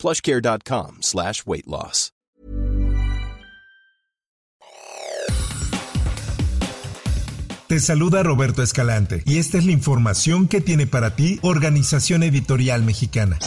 plushcare.com slash weight loss. Te saluda Roberto Escalante y esta es la información que tiene para ti Organización Editorial Mexicana.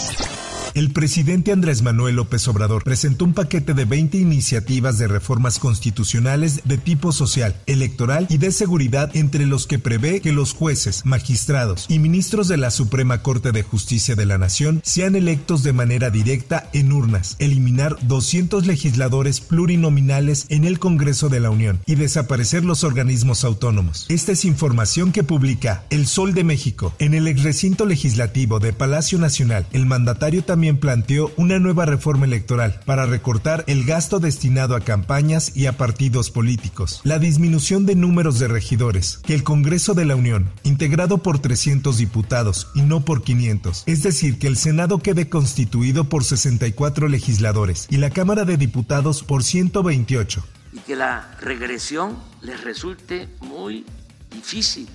El presidente Andrés Manuel López Obrador presentó un paquete de 20 iniciativas de reformas constitucionales de tipo social, electoral y de seguridad entre los que prevé que los jueces, magistrados y ministros de la Suprema Corte de Justicia de la Nación sean electos de manera directa en urnas, eliminar 200 legisladores plurinominales en el Congreso de la Unión y desaparecer los organismos autónomos. Esta es información que publica El Sol de México. En el recinto legislativo de Palacio Nacional, el mandatario también planteó una nueva reforma electoral para recortar el gasto destinado a campañas y a partidos políticos, la disminución de números de regidores, que el Congreso de la Unión, integrado por 300 diputados y no por 500, es decir, que el Senado quede constituido por 64 legisladores y la Cámara de Diputados por 128. Y que la regresión les resulte muy difícil,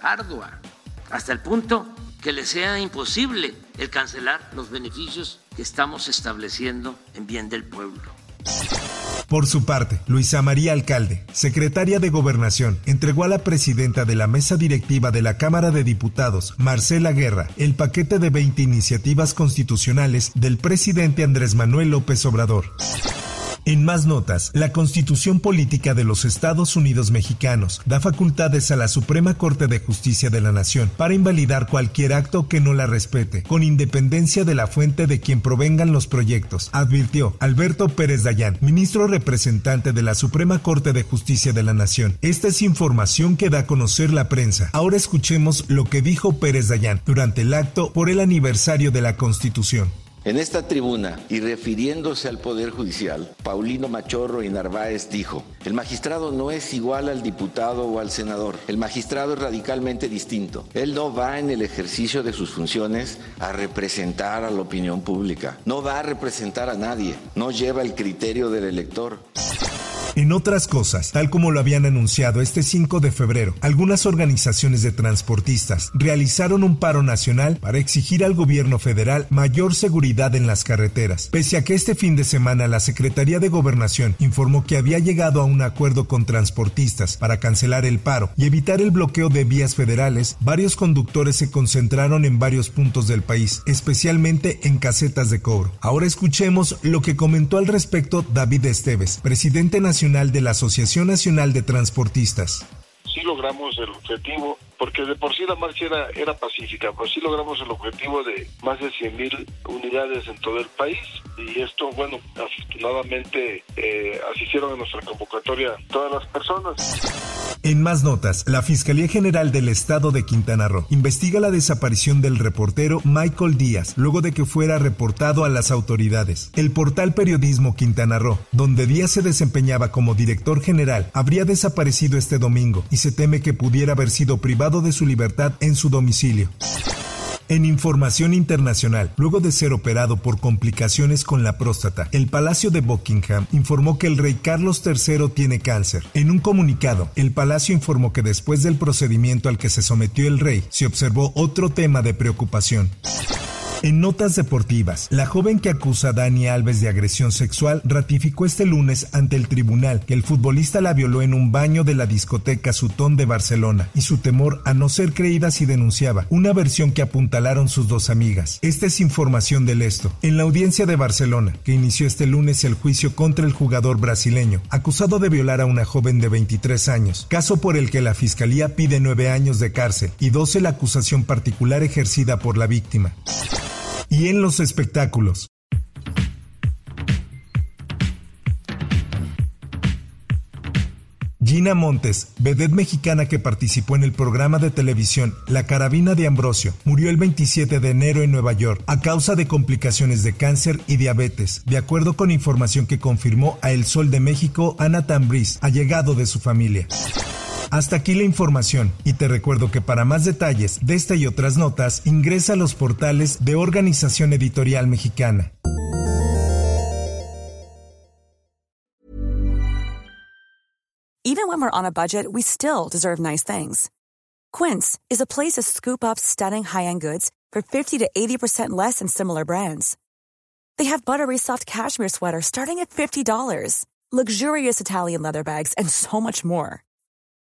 ardua, hasta el punto que le sea imposible el cancelar los beneficios que estamos estableciendo en bien del pueblo. Por su parte, Luisa María Alcalde, secretaria de Gobernación, entregó a la presidenta de la mesa directiva de la Cámara de Diputados, Marcela Guerra, el paquete de 20 iniciativas constitucionales del presidente Andrés Manuel López Obrador. En más notas, la Constitución Política de los Estados Unidos Mexicanos da facultades a la Suprema Corte de Justicia de la Nación para invalidar cualquier acto que no la respete, con independencia de la fuente de quien provengan los proyectos, advirtió Alberto Pérez Dayán, ministro representante de la Suprema Corte de Justicia de la Nación. Esta es información que da a conocer la prensa. Ahora escuchemos lo que dijo Pérez Dayán durante el acto por el aniversario de la Constitución. En esta tribuna y refiriéndose al Poder Judicial, Paulino Machorro y Narváez dijo, el magistrado no es igual al diputado o al senador, el magistrado es radicalmente distinto. Él no va en el ejercicio de sus funciones a representar a la opinión pública, no va a representar a nadie, no lleva el criterio del elector. En otras cosas, tal como lo habían anunciado este 5 de febrero, algunas organizaciones de transportistas realizaron un paro nacional para exigir al gobierno federal mayor seguridad en las carreteras. Pese a que este fin de semana la Secretaría de Gobernación informó que había llegado a un acuerdo con transportistas para cancelar el paro y evitar el bloqueo de vías federales, varios conductores se concentraron en varios puntos del país, especialmente en casetas de cobro. Ahora escuchemos lo que comentó al respecto David Esteves, presidente nacional de la Asociación Nacional de Transportistas. Sí logramos el objetivo, porque de por sí la marcha era, era pacífica, pero sí logramos el objetivo de más de 100 mil unidades en todo el país. Y esto, bueno, afortunadamente eh, asistieron a nuestra convocatoria todas las personas. En más notas, la Fiscalía General del Estado de Quintana Roo investiga la desaparición del reportero Michael Díaz luego de que fuera reportado a las autoridades. El portal Periodismo Quintana Roo, donde Díaz se desempeñaba como director general, habría desaparecido este domingo y se teme que pudiera haber sido privado de su libertad en su domicilio. En información internacional, luego de ser operado por complicaciones con la próstata, el Palacio de Buckingham informó que el rey Carlos III tiene cáncer. En un comunicado, el palacio informó que después del procedimiento al que se sometió el rey, se observó otro tema de preocupación. En notas deportivas, la joven que acusa a Dani Alves de agresión sexual ratificó este lunes ante el tribunal que el futbolista la violó en un baño de la discoteca Sutón de Barcelona y su temor a no ser creída si denunciaba, una versión que apuntalaron sus dos amigas. Esta es información del esto. En la audiencia de Barcelona, que inició este lunes el juicio contra el jugador brasileño, acusado de violar a una joven de 23 años, caso por el que la fiscalía pide nueve años de cárcel y 12 la acusación particular ejercida por la víctima y en los espectáculos. Gina Montes, vedette mexicana que participó en el programa de televisión La Carabina de Ambrosio, murió el 27 de enero en Nueva York a causa de complicaciones de cáncer y diabetes, de acuerdo con información que confirmó a El Sol de México Ana Tambriz, allegado de su familia. Hasta aquí la información y te recuerdo que para más detalles de esta y otras notas ingresa a los portales de Organización Editorial Mexicana. Even when we're on a budget, we still deserve nice things. Quince is a place to scoop up stunning high-end goods for 50 to 80% less than similar brands. They have buttery soft cashmere sweaters starting at $50, luxurious Italian leather bags, and so much more.